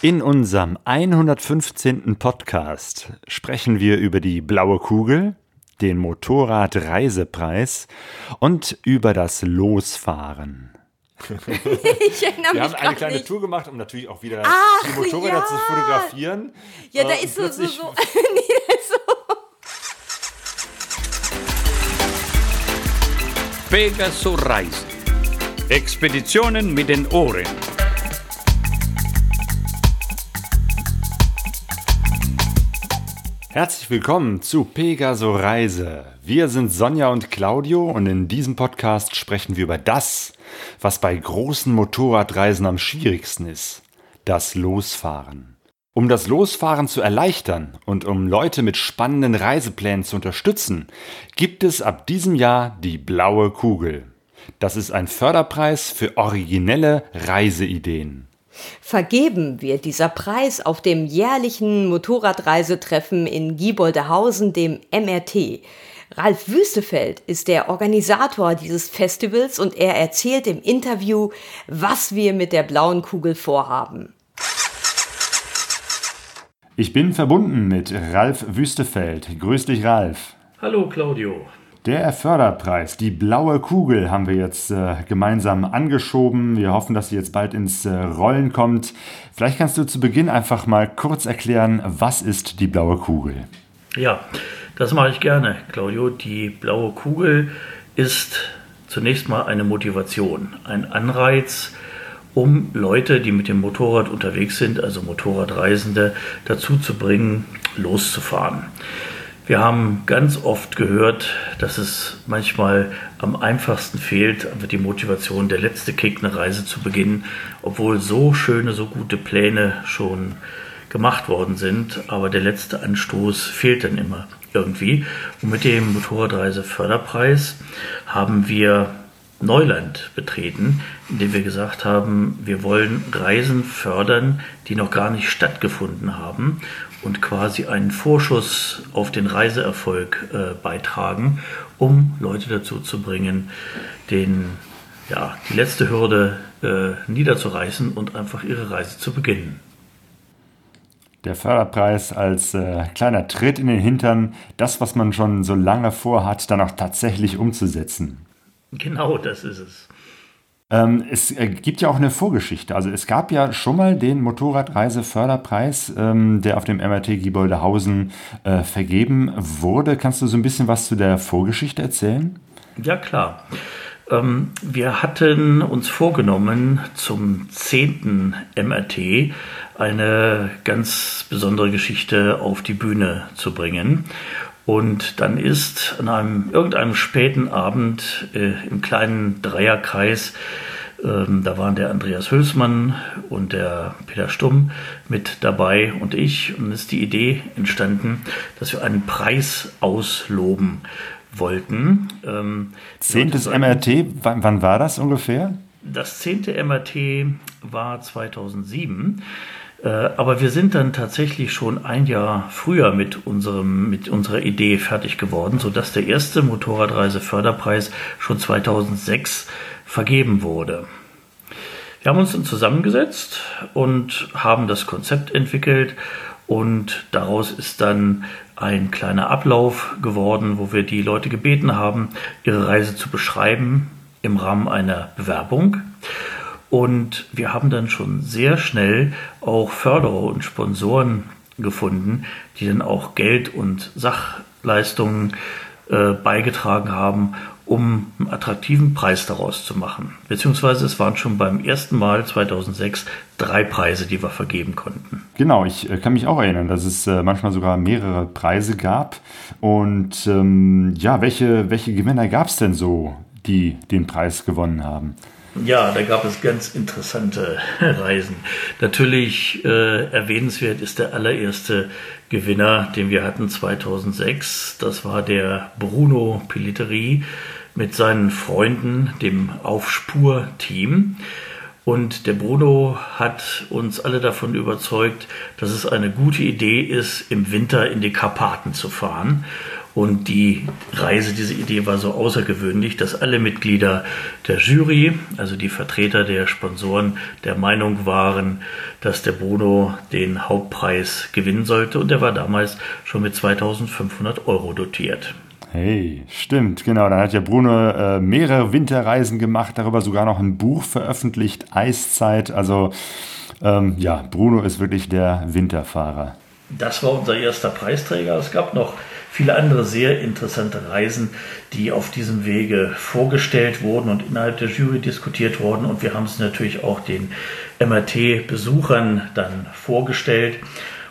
In unserem 115. Podcast sprechen wir über die blaue Kugel, den Motorradreisepreis und über das Losfahren. ich erinnere Wir mich haben eine kleine nicht. Tour gemacht, um natürlich auch wieder Ach, die Motorräder ja. zu fotografieren. Ja, da Äh, ist so, so, so. nee, da ist so. Pegaso Reisen. Expeditionen mit den Ohren. Herzlich willkommen zu Pegaso Reise. Wir sind Sonja und Claudio und in diesem Podcast sprechen wir über das, was bei großen Motorradreisen am schwierigsten ist. Das Losfahren. Um das Losfahren zu erleichtern und um Leute mit spannenden Reiseplänen zu unterstützen, gibt es ab diesem Jahr die blaue Kugel. Das ist ein Förderpreis für originelle Reiseideen. Vergeben wird dieser Preis auf dem jährlichen Motorradreisetreffen in Gieboldehausen, dem MRT. Ralf Wüstefeld ist der Organisator dieses Festivals und er erzählt im Interview, was wir mit der blauen Kugel vorhaben. Ich bin verbunden mit Ralf Wüstefeld. Grüß dich, Ralf. Hallo Claudio. Der Förderpreis, die blaue Kugel, haben wir jetzt äh, gemeinsam angeschoben. Wir hoffen, dass sie jetzt bald ins äh, Rollen kommt. Vielleicht kannst du zu Beginn einfach mal kurz erklären, was ist die blaue Kugel? Ja, das mache ich gerne, Claudio. Die blaue Kugel ist zunächst mal eine Motivation, ein Anreiz, um Leute, die mit dem Motorrad unterwegs sind, also Motorradreisende, dazu zu bringen, loszufahren. Wir haben ganz oft gehört, dass es manchmal am einfachsten fehlt, die Motivation, der letzte Kick, eine Reise zu beginnen, obwohl so schöne, so gute Pläne schon gemacht worden sind, aber der letzte Anstoß fehlt dann immer irgendwie. Und mit dem Motorradreiseförderpreis haben wir Neuland betreten, indem wir gesagt haben, wir wollen Reisen fördern, die noch gar nicht stattgefunden haben und quasi einen Vorschuss auf den Reiseerfolg äh, beitragen, um Leute dazu zu bringen, den, ja, die letzte Hürde äh, niederzureißen und einfach ihre Reise zu beginnen. Der Förderpreis als äh, kleiner Tritt in den Hintern, das, was man schon so lange vorhat, dann auch tatsächlich umzusetzen. Genau, das ist es. Ähm, es äh, gibt ja auch eine Vorgeschichte. Also es gab ja schon mal den Motorradreiseförderpreis, ähm, der auf dem MRT Gieboldehausen äh, vergeben wurde. Kannst du so ein bisschen was zu der Vorgeschichte erzählen? Ja, klar. Ähm, wir hatten uns vorgenommen, zum 10. MRT eine ganz besondere Geschichte auf die Bühne zu bringen. Und dann ist an einem irgendeinem späten Abend äh, im kleinen Dreierkreis, ähm, da waren der Andreas Hülsmann und der Peter Stumm mit dabei und ich. Und ist die Idee entstanden, dass wir einen Preis ausloben wollten. Ähm, Zehntes MRT, wann, wann war das ungefähr? das zehnte MRT war 2007. Äh, Aber wir sind dann tatsächlich schon ein Jahr früher mit, unserem, mit unserer Idee fertig geworden, sodass der erste Motorradreiseförderpreis schon 2006 vergeben wurde. Wir haben uns dann zusammengesetzt und haben das Konzept entwickelt und daraus ist dann ein kleiner Ablauf geworden, wo wir die Leute gebeten haben, ihre Reise zu beschreiben im Rahmen einer Bewerbung. Und wir haben dann schon sehr schnell auch Förderer und Sponsoren gefunden, die dann auch Geld und Sachleistungen äh, beigetragen haben, um einen attraktiven Preis daraus zu machen. Beziehungsweise es waren schon beim ersten Mal 2006 drei Preise, die wir vergeben konnten. Genau, ich äh, kann mich auch erinnern, dass es äh, manchmal sogar mehrere Preise gab. Und ähm, ja, welche, welche Gewinner gab es denn so, die den Preis gewonnen haben? Ja, da gab es ganz interessante Reisen. Natürlich äh, erwähnenswert ist der allererste Gewinner, den wir hatten 2006. Das war der Bruno Pelliteri mit seinen Freunden, dem Aufspur-Team. Und der Bruno hat uns alle davon überzeugt, dass es eine gute Idee ist, im Winter in die Karpaten zu fahren. Und die Reise, diese Idee war so außergewöhnlich, dass alle Mitglieder der Jury, also die Vertreter der Sponsoren, der Meinung waren, dass der Bruno den Hauptpreis gewinnen sollte. Und er war damals schon mit 2500 Euro dotiert. Hey, stimmt, genau. Dann hat ja Bruno äh, mehrere Winterreisen gemacht, darüber sogar noch ein Buch veröffentlicht, Eiszeit. Also ähm, ja, Bruno ist wirklich der Winterfahrer. Das war unser erster Preisträger. Es gab noch viele andere sehr interessante Reisen, die auf diesem Wege vorgestellt wurden und innerhalb der Jury diskutiert wurden. Und wir haben es natürlich auch den MRT-Besuchern dann vorgestellt.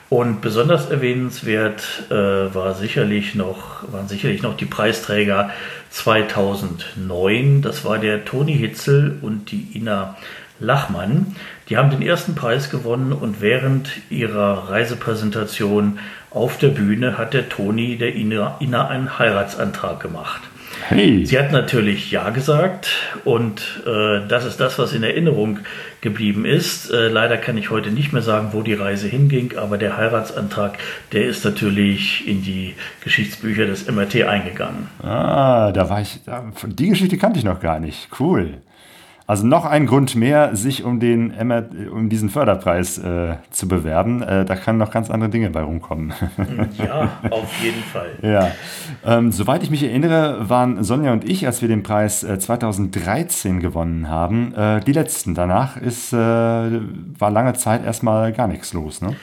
Und besonders erwähnenswert äh, war sicherlich noch, waren sicherlich noch die Preisträger 2009. Das war der Toni Hitzel und die Ina Lachmann. Die haben den ersten Preis gewonnen und während ihrer Reisepräsentation auf der Bühne hat der Toni der Ina, Ina einen Heiratsantrag gemacht. Hey. Sie hat natürlich Ja gesagt und äh, das ist das, was in Erinnerung geblieben ist. Äh, leider kann ich heute nicht mehr sagen, wo die Reise hinging, aber der Heiratsantrag, der ist natürlich in die Geschichtsbücher des MRT eingegangen. Ah, da war ich, die Geschichte kannte ich noch gar nicht. Cool. Also noch ein Grund mehr, sich um, den, um diesen Förderpreis äh, zu bewerben. Äh, da können noch ganz andere Dinge bei rumkommen. ja, auf jeden Fall. Ja. Ähm, soweit ich mich erinnere, waren Sonja und ich, als wir den Preis äh, 2013 gewonnen haben, äh, die letzten. Danach ist, äh, war lange Zeit erstmal gar nichts los. Ne?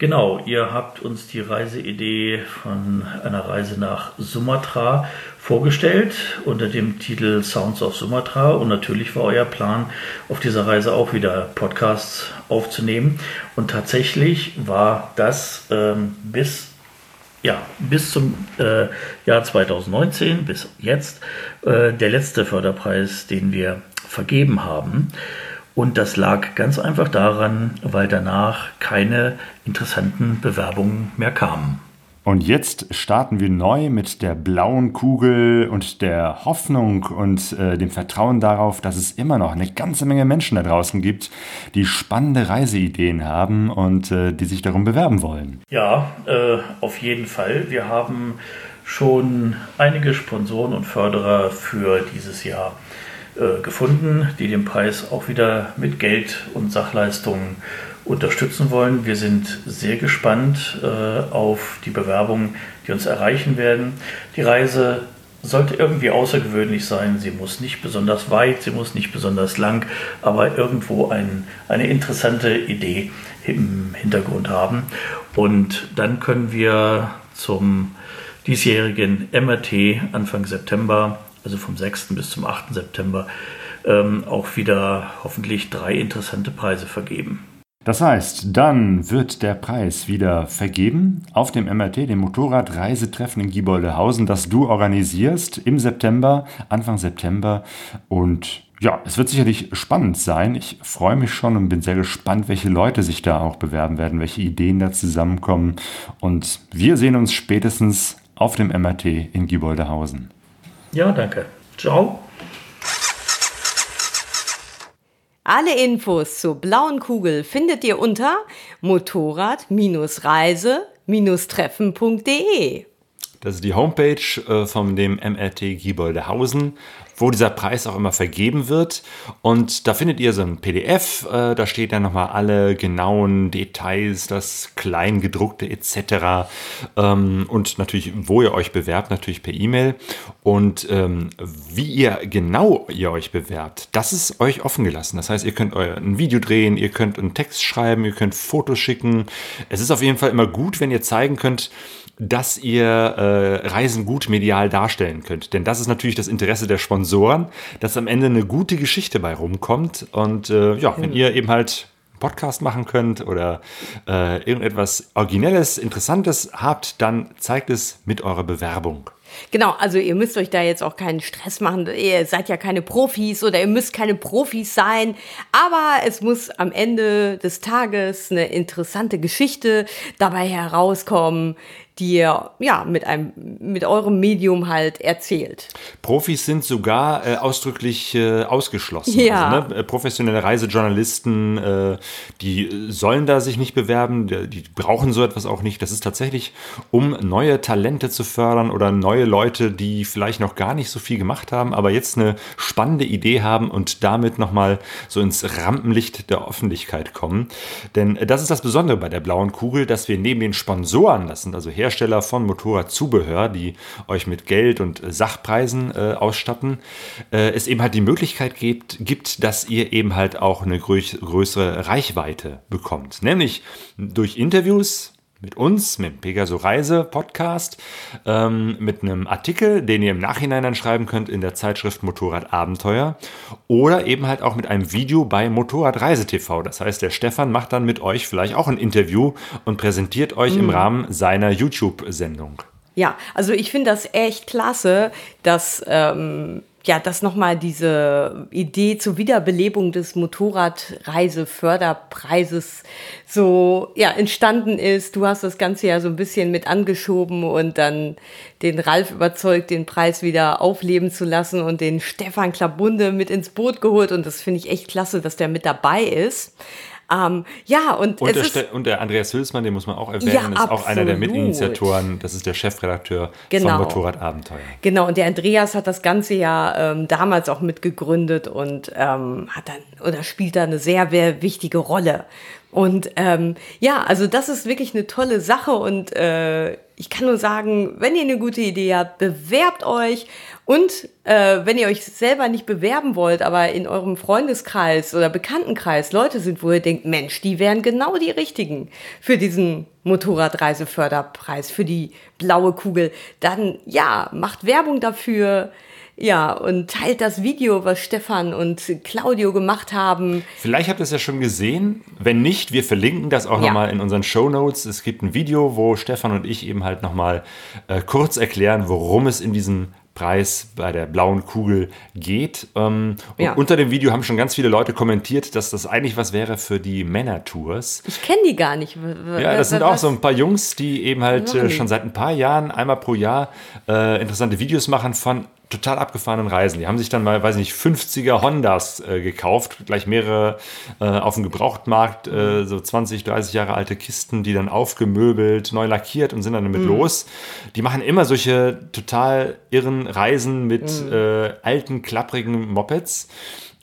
Genau, ihr habt uns die Reiseidee von einer Reise nach Sumatra vorgestellt unter dem Titel Sounds of Sumatra und natürlich war euer Plan, auf dieser Reise auch wieder Podcasts aufzunehmen und tatsächlich war das ähm, bis ja, bis zum äh, Jahr 2019, bis jetzt, äh, der letzte Förderpreis, den wir vergeben haben. Und das lag ganz einfach daran, weil danach keine interessanten Bewerbungen mehr kamen. Und jetzt starten wir neu mit der blauen Kugel und der Hoffnung und äh, dem Vertrauen darauf, dass es immer noch eine ganze Menge Menschen da draußen gibt, die spannende Reiseideen haben und äh, die sich darum bewerben wollen. Ja, äh, auf jeden Fall. Wir haben schon einige Sponsoren und Förderer für dieses Jahr äh, gefunden, die den Preis auch wieder mit Geld und Sachleistungen unterstützen wollen. Wir sind sehr gespannt äh, auf die Bewerbungen, die uns erreichen werden. Die Reise sollte irgendwie außergewöhnlich sein. Sie muss nicht besonders weit, sie muss nicht besonders lang, aber irgendwo ein, eine interessante Idee im Hintergrund haben. Und dann können wir zum diesjährigen MRT Anfang September also vom 6. bis zum 8. September, ähm, auch wieder hoffentlich drei interessante Preise vergeben. Das heißt, dann wird der Preis wieder vergeben auf dem MRT, dem Motorradreisetreffen in Gieboldehausen, das du organisierst im September, Anfang September. Und ja, es wird sicherlich spannend sein. Ich freue mich schon und bin sehr gespannt, welche Leute sich da auch bewerben werden, welche Ideen da zusammenkommen. Und wir sehen uns spätestens auf dem MRT in Gieboldehausen. Ja, danke. Ciao. Alle Infos zur blauen Kugel findet ihr unter motorrad-reise-treffen.de. Das ist die Homepage äh, von dem MRT Gieboldehausen wo dieser Preis auch immer vergeben wird. Und da findet ihr so ein PDF, äh, da steht dann nochmal alle genauen Details, das Kleingedruckte etc. Ähm, und natürlich, wo ihr euch bewerbt, natürlich per E-Mail. Und ähm, wie ihr genau ihr euch bewerbt, das ist euch offen gelassen. Das heißt, ihr könnt euer, ein Video drehen, ihr könnt einen Text schreiben, ihr könnt Fotos schicken. Es ist auf jeden Fall immer gut, wenn ihr zeigen könnt, dass ihr äh, Reisen gut medial darstellen könnt. Denn das ist natürlich das Interesse der Sponsoren, dass am Ende eine gute Geschichte bei rumkommt. Und äh, ja, wenn ihr eben halt Podcast machen könnt oder äh, irgendetwas Originelles, Interessantes habt, dann zeigt es mit eurer Bewerbung. Genau, also ihr müsst euch da jetzt auch keinen Stress machen. Ihr seid ja keine Profis oder ihr müsst keine Profis sein. Aber es muss am Ende des Tages eine interessante Geschichte dabei herauskommen, die ihr ja mit einem mit eurem Medium halt erzählt. Profis sind sogar äh, ausdrücklich äh, ausgeschlossen. Ja. Also, ne, professionelle Reisejournalisten, äh, die sollen da sich nicht bewerben, die, brauchen so etwas auch nicht. Das ist tatsächlich, um neue Talente zu fördern oder neue Leute, die vielleicht noch gar nicht so viel gemacht haben, aber jetzt eine spannende Idee haben und damit nochmal so ins Rampenlicht der Öffentlichkeit kommen. Denn das ist das Besondere bei der blauen Kugel, dass wir neben den Sponsoren, das sind also Hersteller von Motorradzubehör, die euch mit Geld und Sachpreisen äh, ausstatten, äh, es eben halt die Möglichkeit gibt, gibt, dass ihr eben halt auch eine grö größere Reichweite bekommt. Nämlich durch Interviews, mit uns, mit dem Pegaso Reise Podcast, ähm, mit einem Artikel, den ihr im Nachhinein dann schreiben könnt in der Zeitschrift Motorrad Abenteuer oder eben halt auch mit einem Video bei Motorradreise TV. Das heißt, der Stefan macht dann mit euch vielleicht auch ein Interview und präsentiert euch im Rahmen seiner YouTube-Sendung. Ja, also ich finde das echt klasse, dass ähm, ja, dass nochmal diese Idee zur Wiederbelebung des Motorradreiseförderpreises so ja, entstanden ist. Du hast das Ganze ja so ein bisschen mit angeschoben und dann den Ralf überzeugt, den Preis wieder aufleben zu lassen und den Stefan Klabunde mit ins Boot geholt. Und das finde ich echt klasse, dass der mit dabei ist. Ähm, ja, und, Und es der, ist, und der Andreas Hülsmann, den muss man auch erwähnen, Ja, ist auch einer der absolut. Mitinitiatoren. Das ist der Chefredakteur Genau. von Motorradabenteuer. Genau, und der Andreas hat das Ganze ja ähm, damals auch mitgegründet und ähm, hat dann oder spielt da eine sehr, sehr wichtige Rolle. Und ähm, ja, also das ist wirklich eine tolle Sache und äh, ich kann nur sagen, wenn ihr eine gute Idee habt, bewerbt euch und äh, wenn ihr euch selber nicht bewerben wollt, aber in eurem Freundeskreis oder Bekanntenkreis Leute sind, wo ihr denkt, Mensch, die wären genau die richtigen für diesen Motorradreiseförderpreis, für die blaue Kugel, dann ja, macht Werbung dafür. Ja, und teilt das Video, was Stefan und Claudio gemacht haben. Vielleicht habt ihr es ja schon gesehen. Wenn nicht, wir verlinken das auch Ja. nochmal in unseren Show Notes. Es gibt ein Video, wo Stefan und ich eben halt nochmal äh, kurz erklären, worum es in diesem Preis bei der blauen Kugel geht. Ähm, und Ja. unter dem Video haben schon ganz viele Leute kommentiert, dass das eigentlich was wäre für die Männertours. Ich kenne die gar nicht. W- Ja, das sind auch so ein paar Jungs, die eben halt äh, schon seit ein paar Jahren, einmal pro Jahr, äh, interessante Videos machen von total abgefahrenen Reisen. Die haben sich dann mal, weiß nicht, 50er Hondas äh, gekauft, gleich mehrere äh, auf dem Gebrauchtmarkt, äh, so 20, 30 Jahre alte Kisten, die dann aufgemöbelt, neu lackiert und sind dann Mhm. damit los. Die machen immer solche total irren Reisen mit Mhm. äh, alten, klapprigen Mopeds.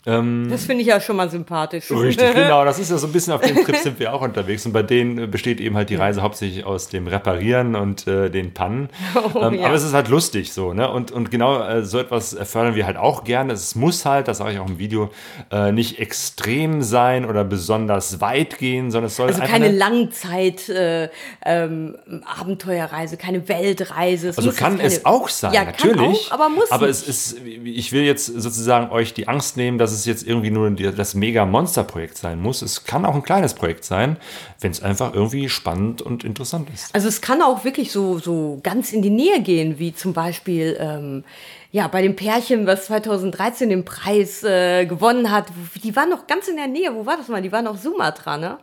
Das finde ich ja schon mal sympathisch. Richtig, genau. Das ist ja so ein bisschen auf dem Trip sind wir auch unterwegs. Und bei denen äh, besteht eben halt die Reise hauptsächlich aus dem Reparieren und äh, den Pannen. ähm, ja. Aber es ist halt lustig so, ne? Und, und genau äh, so etwas fördern wir halt auch gerne. Es muss halt, das sage ich auch im Video, äh, nicht extrem sein oder besonders weit gehen, sondern es soll Also keine eine, Langzeit äh, ähm, Abenteuerreise, keine Weltreise. Es Also kann es auch sein, ja, natürlich. Auch, aber muss Aber nicht. es ist, ich will jetzt sozusagen euch die Angst nehmen, dass es jetzt irgendwie nur das Mega-Monster-Projekt sein muss. Es kann auch ein kleines Projekt sein, wenn es einfach irgendwie spannend und interessant ist. Also es kann auch wirklich so, so ganz in die Nähe gehen, wie zum Beispiel ähm, ja, bei dem Pärchen, was 2013 den Preis äh, gewonnen hat. Die waren noch ganz in der Nähe. Wo war das mal? Die waren auf Sumatra, ne?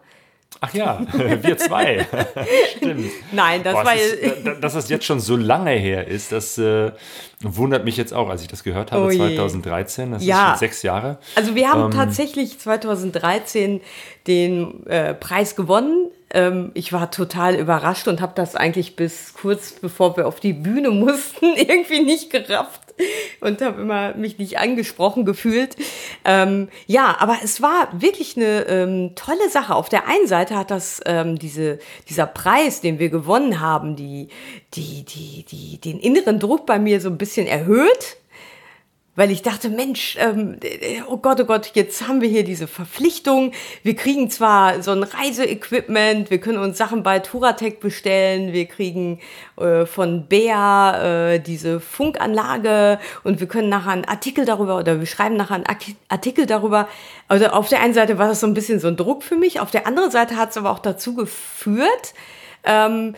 Ach ja, wir zwei. Stimmt. Nein, das Boah, war ist, da- dass das jetzt schon so lange her ist, das äh, wundert mich jetzt auch, als ich das gehört habe, Oh je. 2013. Das Ja. ist schon sechs Jahre. Also wir Ähm. haben tatsächlich 2013 den äh, Preis gewonnen. Ähm, ich war total überrascht und habe das eigentlich bis kurz bevor wir auf die Bühne mussten irgendwie nicht gerafft und habe immer mich nicht angesprochen gefühlt. Ähm, ja, aber es war wirklich eine ähm, tolle Sache. Auf der einen Seite hat das ähm, diese, dieser Preis, den wir gewonnen haben, die, die, die, die, den inneren Druck bei mir so ein bisschen erhöht weil ich dachte, Mensch, ähm, oh Gott, oh Gott, jetzt haben wir hier diese Verpflichtung. Wir kriegen zwar so ein Reiseequipment, wir können uns Sachen bei Turatec bestellen, wir kriegen äh, von Bea äh, diese Funkanlage und wir können nachher einen Artikel darüber oder wir schreiben nachher einen Artikel darüber. Also auf der einen Seite war das so ein bisschen so ein Druck für mich, auf der anderen Seite hat es aber auch dazu geführt, ähm,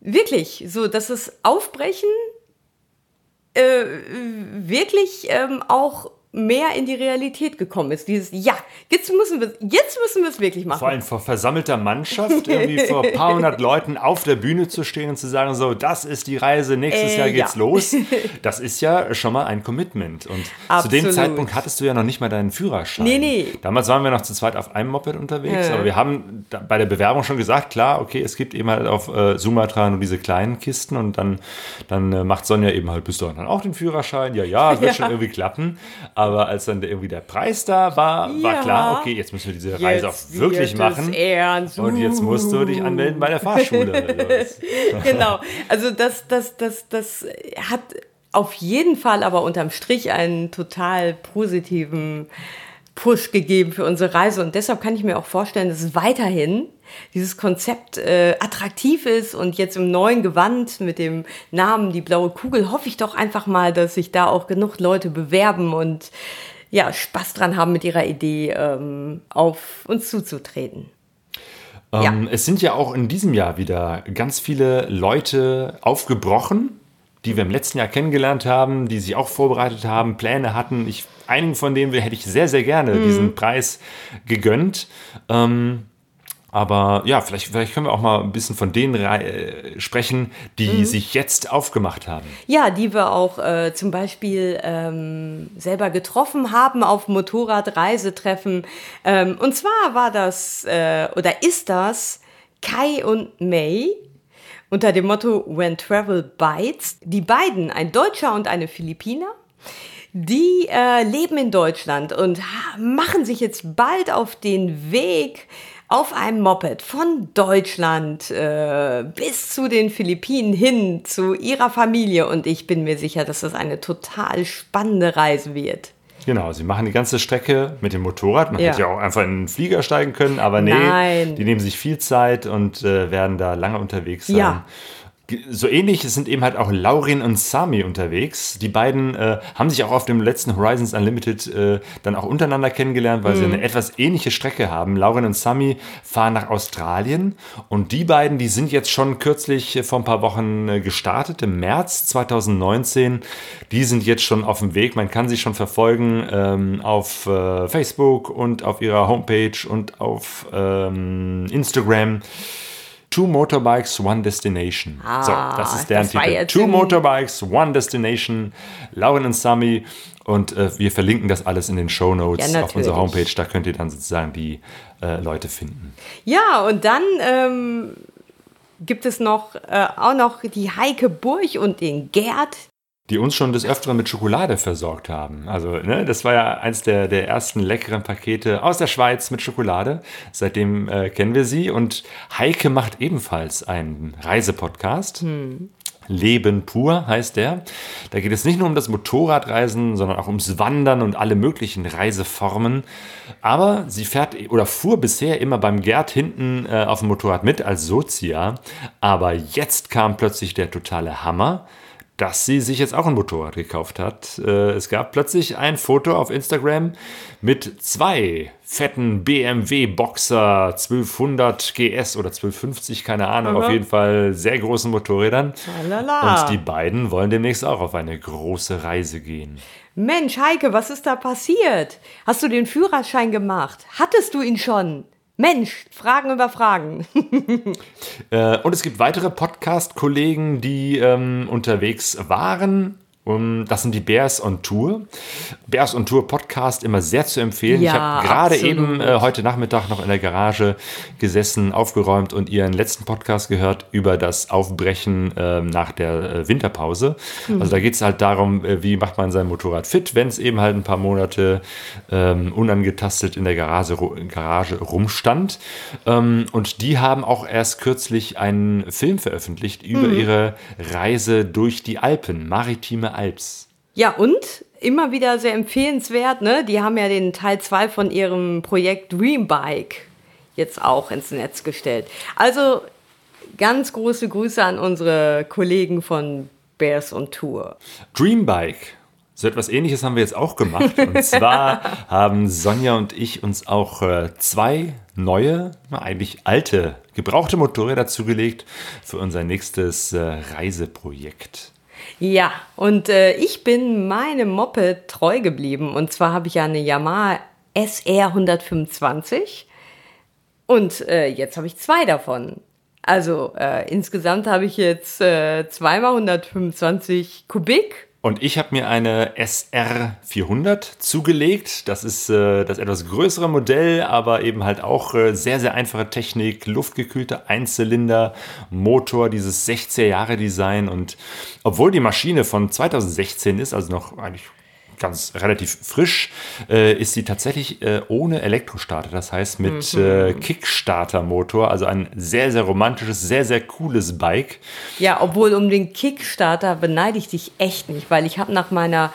wirklich, so, dass es Aufbrechen äh, wirklich ähm, auch mehr in die Realität gekommen ist. Dieses, ja, jetzt müssen wir jetzt müssen wir es wirklich machen. Vor allem vor versammelter Mannschaft, irgendwie vor ein paar hundert Leuten auf der Bühne zu stehen und zu sagen, so, das ist die Reise, nächstes Äh, Jahr geht's ja. los. Das ist ja schon mal ein Commitment. Und zu dem Absolut. Zeitpunkt hattest du ja noch nicht mal deinen Führerschein. Nee, nee. Damals waren wir noch zu zweit auf einem Moped unterwegs, Ja. aber wir haben bei der Bewerbung schon gesagt, klar, okay, es gibt eben halt auf äh, Sumatra nur diese kleinen Kisten und dann, dann äh, macht Sonja eben halt bis dahin dann auch den Führerschein. Ja, ja, es wird Ja. schon irgendwie klappen. Aber als dann irgendwie der Preis da war, war Ja. klar, okay, jetzt müssen wir diese Reise auch wirklich machen. Ernst. Und jetzt musst du dich anmelden bei der Fahrschule. genau. Also das, das, das, das hat auf jeden Fall aber unterm Strich einen total positiven Push gegeben für unsere Reise. Und deshalb kann ich mir auch vorstellen, dass es weiterhin dieses Konzept äh, attraktiv ist und jetzt im neuen Gewand mit dem Namen Die blaue Kugel hoffe ich doch einfach mal, dass sich da auch genug Leute bewerben und ja, Spaß dran haben mit ihrer Idee ähm, auf uns zuzutreten. Ähm, Es sind ja auch in diesem Jahr wieder ganz viele Leute aufgebrochen, die wir im letzten Jahr kennengelernt haben, die sich auch vorbereitet haben, Pläne hatten. Ich, einigen von denen hätte ich sehr, sehr gerne Mhm. diesen Preis gegönnt. Ähm, aber ja, vielleicht, vielleicht können wir auch mal ein bisschen von denen äh, sprechen, die Mhm. sich jetzt aufgemacht haben. Ja, die wir auch äh, zum Beispiel ähm, selber getroffen haben auf Motorradreisetreffen. Ähm, und zwar war das äh, oder ist das Kai und May unter dem Motto When Travel Bites. Die beiden, ein Deutscher und eine Philippiner. Die äh, leben in Deutschland und machen sich jetzt bald auf den Weg auf einem Moped von Deutschland äh, bis zu den Philippinen hin zu ihrer Familie. Und ich bin mir sicher, dass das eine total spannende Reise wird. Genau, sie machen die ganze Strecke mit dem Motorrad. Man Ja. hätte ja auch einfach in den Flieger steigen können, aber nee, Nein. die nehmen sich viel Zeit und äh, werden da lange unterwegs sein. Ja. So ähnlich sind eben halt auch Laurin und Sami unterwegs. Die beiden äh, haben sich auch auf dem letzten Horizons Unlimited äh, dann auch untereinander kennengelernt, weil sie Mhm. eine etwas ähnliche Strecke haben. Laurin und Sami fahren nach Australien und die beiden, die sind jetzt schon kürzlich äh, vor ein paar Wochen äh, gestartet, im März 2019. Die sind jetzt schon auf dem Weg. Man kann sie schon verfolgen ähm, auf äh, Facebook und auf ihrer Homepage und auf ähm, Instagram. Two Motorbikes, One Destination. so, das ist deren Ah, das Titel. Two Motorbikes, One Destination. Lauren und Sami. Und äh, wir verlinken das alles in den Show Notes Ja, auf unserer. Homepage. Da könnt ihr dann sozusagen die äh, Leute finden. Ja, und dann ähm, gibt es noch äh, auch noch die Heike Burch und den Gerd. Die uns schon des Öfteren mit Schokolade versorgt haben. Also, ne, das war ja eins der, der ersten leckeren Pakete aus der Schweiz mit Schokolade. Seitdem äh, kennen wir sie. Und Heike macht ebenfalls einen Reisepodcast. Leben pur heißt der. Da geht es nicht nur um das Motorradreisen, sondern auch ums Wandern und alle möglichen Reiseformen. Aber sie fährt oder fuhr bisher immer beim Gerd hinten äh, auf dem Motorrad mit als Sozia. Aber jetzt kam plötzlich der totale Hammer dass sie sich jetzt auch ein Motorrad gekauft hat. Äh, Es gab plötzlich ein Foto auf Instagram mit zwei fetten BMW Boxer 1200 GS oder 1250, keine Ahnung, auf jeden Fall sehr großen Motorrädern. Lala. Und die beiden wollen demnächst auch auf eine große Reise gehen. Mensch, Heike, was ist da passiert? Hast du den Führerschein gemacht? Hattest du ihn schon? Mensch, Fragen über Fragen. Äh, und es gibt weitere Podcast-Kollegen, die ähm, unterwegs waren. Um, das sind die Bears on Tour. Bears on Tour Podcast immer sehr zu empfehlen. ich Ja, habe gerade eben äh, heute Nachmittag noch in der Garage gesessen, aufgeräumt und ihren letzten Podcast gehört über das Aufbrechen ähm, nach der äh, Winterpause. Mhm. Also da geht es halt darum, äh, wie macht man sein Motorrad fit, wenn es eben halt ein paar Monate ähm, unangetastet in der Garage, Garage rumstand. Ähm, und die haben auch erst kürzlich einen Film veröffentlicht über Mhm. ihre Reise durch die Alpen, maritime Alps. Ja, und immer wieder sehr empfehlenswert, ne? Die haben ja den Teil 2 von ihrem Projekt Dreambike jetzt auch ins Netz gestellt. Also ganz große Grüße an unsere Kollegen von Bears on Tour. Dreambike. So etwas ähnliches haben wir jetzt auch gemacht. Und zwar haben Sonja und ich uns auch äh, zwei neue, eigentlich alte, gebrauchte Motorräder zugelegt für unser nächstes äh, Reiseprojekt. Ja, und äh, ich bin meinem Moped treu geblieben. Und zwar habe ich ja eine Yamaha SR 125 und äh, jetzt habe ich zwei davon. Also äh, insgesamt habe ich jetzt äh, zweimal 125 Kubik und ich habe mir eine SR 400 zugelegt. Das ist äh, das etwas größere Modell, aber eben halt auch äh, sehr, sehr einfache Technik. Luftgekühlter Einzylinder, Motor, dieses 60er Jahre Design. Und obwohl die Maschine von 2016 ist, also noch eigentlich ganz relativ frisch, äh, ist sie tatsächlich äh, ohne Elektrostarter, das heißt mit mhm. äh, Kickstarter-Motor, also ein sehr, sehr romantisches, sehr, sehr cooles Bike. Ja, obwohl um den Kickstarter beneide ich dich echt nicht, weil ich habe nach meiner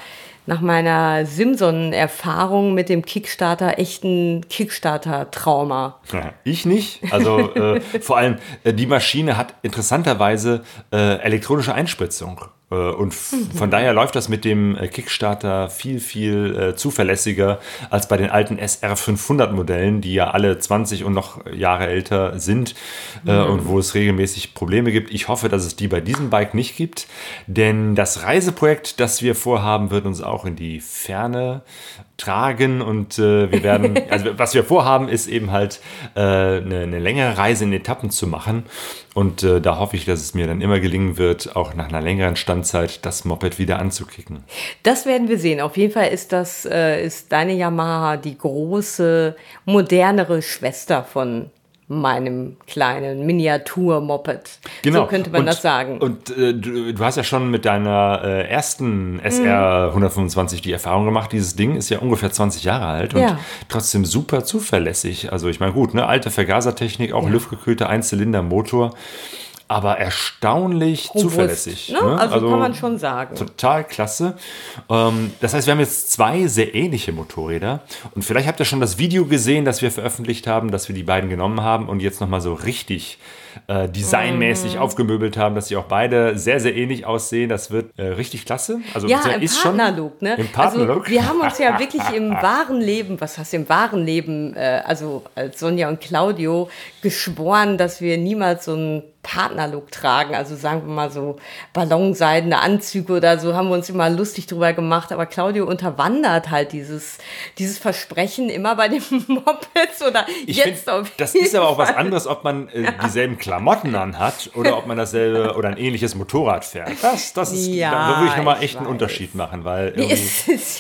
nach meiner Simson-Erfahrung mit dem Kickstarter echt ein Kickstarter-Trauma. Ja, ich nicht. Also äh, vor allem, äh, die Maschine hat interessanterweise äh, elektronische Einspritzung. Äh, und von daher läuft das mit dem äh, Kickstarter viel, viel äh, zuverlässiger als bei den alten SR500 Modellen, die ja alle 20 und noch Jahre älter sind mhm. und wo es regelmäßig Probleme gibt. Ich hoffe, dass es die bei diesem Bike nicht gibt, denn das Reiseprojekt, das wir vorhaben, wird uns auch in die Ferne tragen und äh, wir werden, also was wir vorhaben, ist eben halt äh, eine, eine, längere Reise in Etappen zu machen und äh, da hoffe ich, dass es mir dann immer gelingen wird, auch nach einer längeren Standzeit das Moped wieder anzukicken. Das werden wir sehen. Auf jeden Fall ist das, äh, ist deine Yamaha die große, modernere Schwester von meinem kleinen Miniatur-Moped. Genau. So könnte man und, das sagen. Und äh, du, du, hast ja schon mit deiner äh, ersten SR 125 die Erfahrung gemacht, dieses Ding ist ja ungefähr 20 Jahre alt und ja. trotzdem super zuverlässig. Also ich meine, gut, ne, alte Vergasertechnik, auch ja. luftgekühlter Einzylinder-Motor aber erstaunlich Robust, zuverlässig. Ne? Ne? Also, also, kann man schon sagen. Total klasse. Ähm, das heißt, wir haben jetzt zwei sehr ähnliche Motorräder. Und vielleicht habt ihr schon das Video gesehen, das wir veröffentlicht haben, dass wir die beiden genommen haben und jetzt nochmal so richtig äh, designmäßig mm. aufgemöbelt haben, dass sie auch beide sehr, sehr ähnlich aussehen. Das wird äh, richtig klasse. Also ja, im ist Partnerlook, ne? Im Partnerlook. Also, wir haben uns ja wirklich im wahren Leben, was heißt im wahren Leben, äh, also als Sonja und Claudio geschworen, dass wir niemals so ein Partnerlook tragen, also sagen wir mal so ballonseidene Anzüge oder so, haben wir uns immer lustig drüber gemacht, aber Claudio unterwandert halt dieses, dieses Versprechen immer bei den Mopeds oder ich jetzt find, Das ist aber auch was anderes, ob man äh, dieselben Klamotten anhat oder ob man dasselbe oder ein ähnliches Motorrad fährt. Das, das ist, ja, da würde ich nochmal echt weiß. einen Unterschied machen, weil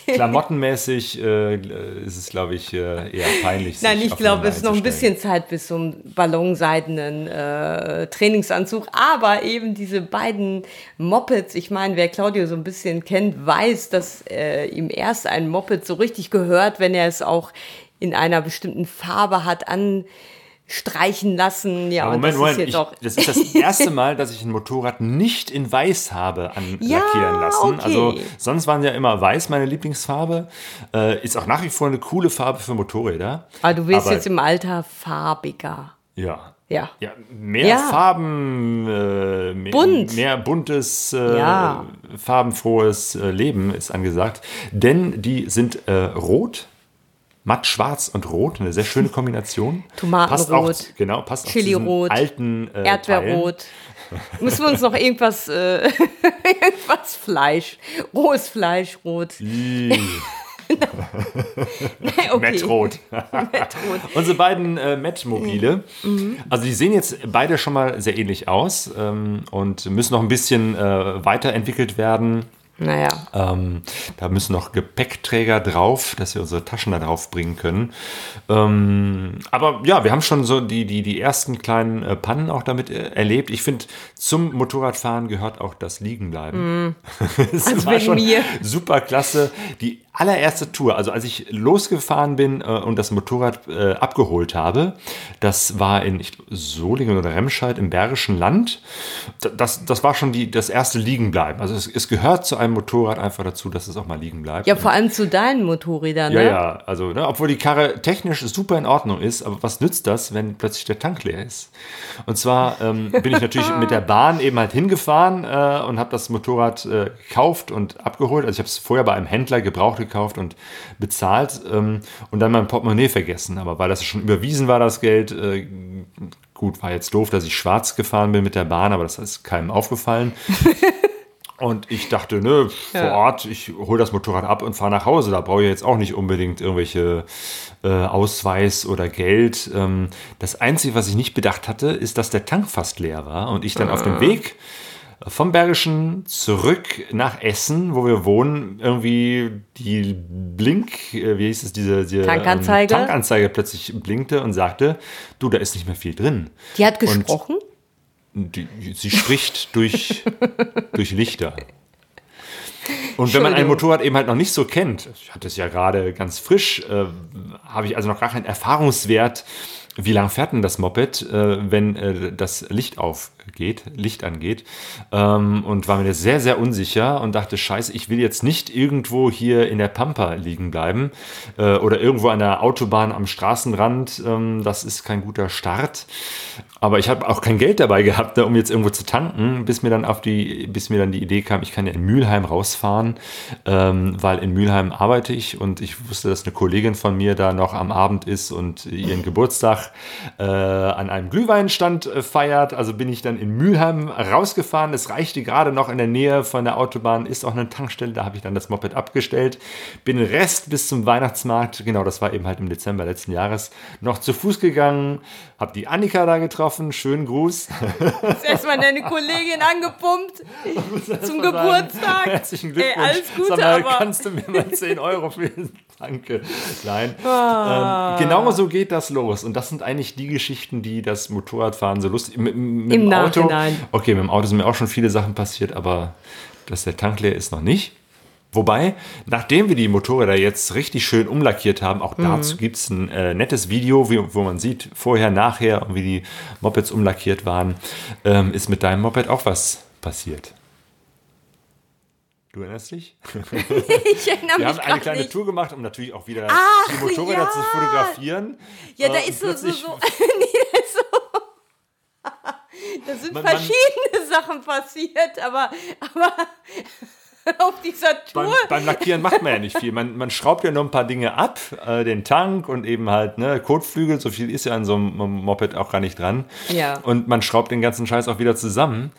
klamottenmäßig äh, ist es, glaube ich, äh, eher peinlich. Nein, ich glaube, es ist noch ein bisschen Zeit bis zum ballonseidenen äh, Training Trainingsanzug, aber eben diese beiden Mopeds. Ich meine, wer Claudio so ein bisschen kennt, weiß, dass äh, ihm erst ein Moped so richtig gehört, wenn er es auch in einer bestimmten Farbe hat anstreichen lassen. Ja, Moment, das Moment, ist jetzt ich, das ist das erste Mal, dass ich ein Motorrad nicht in weiß habe anlackieren ja, lassen. Okay. Also sonst waren ja immer weiß meine Lieblingsfarbe. Äh, ist auch nach wie vor eine coole Farbe für Motorräder. Aber du wirst Aber, jetzt im Alter farbiger. Ja, ja. ja mehr ja. Farben, äh, mehr, Bunt. mehr buntes, äh, ja. farbenfrohes äh, Leben ist angesagt. Denn die sind äh, rot, matt schwarz und rot, eine sehr schöne Kombination. Tomatenrot, passt auch, genau, passt Chili-Rot, alten äh, Erdbeerrot. Müssen wir uns noch irgendwas, äh, irgendwas Fleisch, rohes Fleisch, rot. Nein, okay. Mettrot. Unsere beiden äh, Met-Mobile. Mhm. Also die sehen jetzt beide schon mal sehr ähnlich aus ähm, und müssen noch ein bisschen äh, weiterentwickelt werden. Naja. Ähm, da müssen noch Gepäckträger drauf, dass wir unsere Taschen da drauf bringen können. Ähm, aber ja, wir haben schon so die, die, die ersten kleinen äh, Pannen auch damit äh, erlebt. Ich finde, zum Motorradfahren gehört auch das Liegenbleiben. Mm. das also war schon mir. super klasse. Die allererste Tour, also als ich losgefahren bin äh, und das Motorrad äh, abgeholt habe, das war in ich, Solingen oder Remscheid im Bergischen Land. Das, das war schon die, das erste Liegenbleiben. Also es, es gehört zu einem Motorrad einfach dazu, dass es auch mal liegen bleibt. Ja, vor allem zu deinen Motorrädern. Ja, ne? ja, also ne, obwohl die Karre technisch super in Ordnung ist, aber was nützt das, wenn plötzlich der Tank leer ist? Und zwar ähm, bin ich natürlich mit der Bahn eben halt hingefahren äh, und habe das Motorrad äh, gekauft und abgeholt. Also ich habe es vorher bei einem Händler gebraucht gekauft und bezahlt ähm, und dann mein Portemonnaie vergessen. Aber weil das schon überwiesen war, das Geld, äh, gut, war jetzt doof, dass ich schwarz gefahren bin mit der Bahn, aber das ist keinem aufgefallen. Und ich dachte, ne, vor Ja. Ort, ich hole das Motorrad ab und fahre nach Hause. Da brauche ich jetzt auch nicht unbedingt irgendwelche äh, Ausweis oder Geld. Ähm, das Einzige, was ich nicht bedacht hatte, ist, dass der Tank fast leer war und ich dann auf Ah. dem Weg vom Bergischen zurück nach Essen, wo wir wohnen, irgendwie die Blink, äh, wie hieß es, diese, diese Tankanzeige? Ähm, Tankanzeige plötzlich blinkte und sagte, du, da ist nicht mehr viel drin. Die hat gesprochen? Die, sie spricht durch, durch Lichter. Und wenn man ein. Motorrad eben halt noch nicht so kennt, ich hatte es ja gerade ganz frisch, äh, habe ich also noch gar keinen Erfahrungswert, wie lang fährt denn das Moped, äh, wenn äh, das Licht aufgeht, Licht angeht. Ähm, und war mir sehr, sehr unsicher und dachte, scheiße, ich will jetzt nicht irgendwo hier in der Pampa liegen bleiben äh, oder irgendwo an der Autobahn am Straßenrand. Ähm, das ist kein guter Start. Aber ich habe auch kein Geld dabei gehabt, ne, um jetzt irgendwo zu tanken, bis mir dann auf die, bis mir dann die Idee kam, ich kann ja in Mülheim rausfahren, ähm, weil in Mülheim arbeite ich und ich wusste, dass eine Kollegin von mir da noch am Abend ist und ihren Geburtstag äh, an einem Glühweinstand äh, feiert. Also bin ich dann in Mülheim rausgefahren. Es reichte gerade noch in der Nähe von der Autobahn, ist auch eine Tankstelle, da habe ich dann das Moped abgestellt. Bin den Rest bis zum Weihnachtsmarkt, genau, das war eben halt im Dezember letzten Jahres, noch zu Fuß gegangen, habe die Annika da getroffen, schönen Gruß. Ist erstmal deine Kollegin angepumpt zum Geburtstag. Herzlichen Glückwunsch. Ey, alles Gute, mal, aber- kannst du mir mal 10 Euro für Danke. Nein. Ah. Ähm, genau so geht das los. Und das sind eigentlich die Geschichten, die das Motorradfahren so lustig. Mit, mit Im dem Auto, Nachhinein. Okay, mit dem Auto sind mir auch schon viele Sachen passiert, aber dass der Tank leer ist, noch nicht. Wobei, nachdem wir die Motorräder jetzt richtig schön umlackiert haben, auch Mhm. dazu gibt es ein äh, nettes Video, wie, wo man sieht, vorher, nachher, wie die Mopeds umlackiert waren, ähm, ist mit deinem Moped auch was passiert. Du erinnerst dich? Ich erinnere Wir mich haben eine kleine nicht. Tour gemacht, um natürlich auch wieder Ach, die Motorräder ja. zu fotografieren. Ja, da Äh, ist so, so, so. nee, da ist so. Da sind Man- man- verschiedene Sachen passiert, aber, aber auf dieser Beim, Tour. beim Lackieren macht man ja nicht viel. Man, man schraubt ja nur ein paar Dinge ab, äh, den Tank und eben halt ne, Kotflügel. So viel ist ja an so einem Moped auch gar nicht dran. Ja. Und man schraubt den ganzen Scheiß auch wieder zusammen.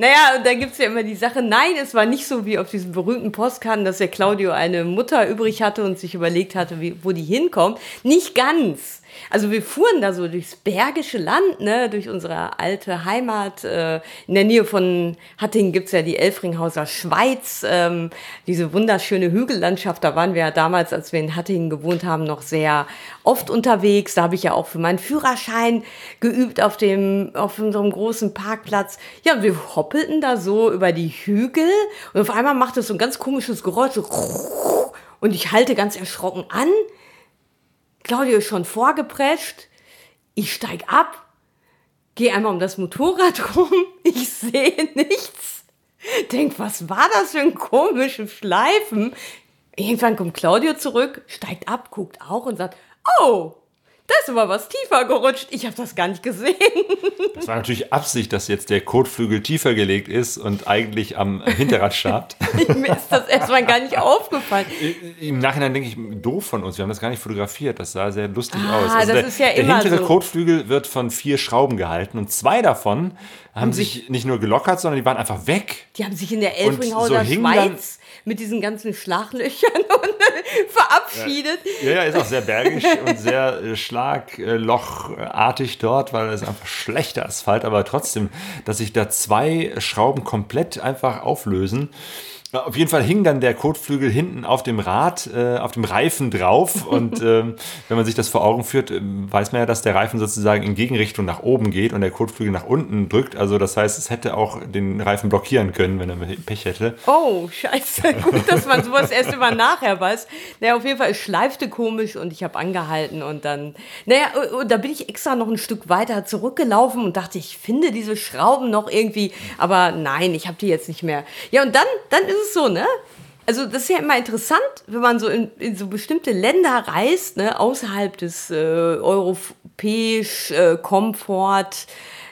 Naja, und da gibt es ja immer die Sache, nein, es war nicht so wie auf diesen berühmten Postkarten, dass der Claudio eine Mutter übrig hatte und sich überlegt hatte, wie, wo die hinkommt. Nicht ganz. Also wir fuhren da so durchs Bergische Land, ne, durch unsere alte Heimat. Äh, in der Nähe von Hattingen gibt's ja die Elfringhauser Schweiz, ähm, diese wunderschöne Hügellandschaft. Da waren wir ja damals, als wir in Hattingen gewohnt haben, noch sehr oft unterwegs. Da habe ich ja auch für meinen Führerschein geübt auf dem, auf unserem großen Parkplatz. Ja, wir hoppelten da so über die Hügel und auf einmal macht es so ein ganz komisches Geräusch. So und ich halte ganz erschrocken an. Claudio ist schon vorgeprescht. Ich steig ab, gehe einmal um das Motorrad rum. Ich sehe nichts. Denk, was war das für ein komisches Schleifen? Irgendwann kommt Claudio zurück, steigt ab, guckt auch und sagt, oh, da ist aber was tiefer gerutscht. Ich habe das gar nicht gesehen. Das war natürlich Absicht, dass jetzt der Kotflügel tiefer gelegt ist und eigentlich am Hinterrad schabt. Mir ist das erstmal gar nicht aufgefallen. Im Nachhinein denke ich, doof von uns. Wir haben das gar nicht fotografiert. Das sah sehr lustig Ah, aus. Also das der, ist ja der immer hintere so. Kotflügel wird von vier Schrauben gehalten und zwei davon haben sich nicht nur gelockert, sondern die waren einfach weg. Die haben sich in der Elfringhauser so Schweiz mit diesen ganzen Schlaglöchern und verabschiedet. Ja, ja, ist auch sehr bergig und sehr äh, schlaglochartig dort, weil es einfach schlechter Asphalt, aber trotzdem, dass sich da zwei Schrauben komplett einfach auflösen. Auf jeden Fall hing dann der Kotflügel hinten auf dem Rad, äh, auf dem Reifen drauf. Und ähm, wenn man sich das vor Augen führt, ähm, weiß man ja, dass der Reifen sozusagen in Gegenrichtung nach oben geht und der Kotflügel nach unten drückt. Also das heißt, es hätte auch den Reifen blockieren können, wenn er Pech hätte. Oh, scheiße. Gut, dass man sowas erst immer nachher weiß. Naja, auf jeden Fall, es schleifte komisch und ich habe angehalten und dann, naja, und da bin ich extra noch ein Stück weiter zurückgelaufen und dachte, ich finde diese Schrauben noch irgendwie, aber nein, ich habe die jetzt nicht mehr. Ja, und dann, dann ist es so, ne? Also das ist ja immer interessant, wenn man so in, in so bestimmte Länder reist, ne, außerhalb des äh, europäisch äh, Komfort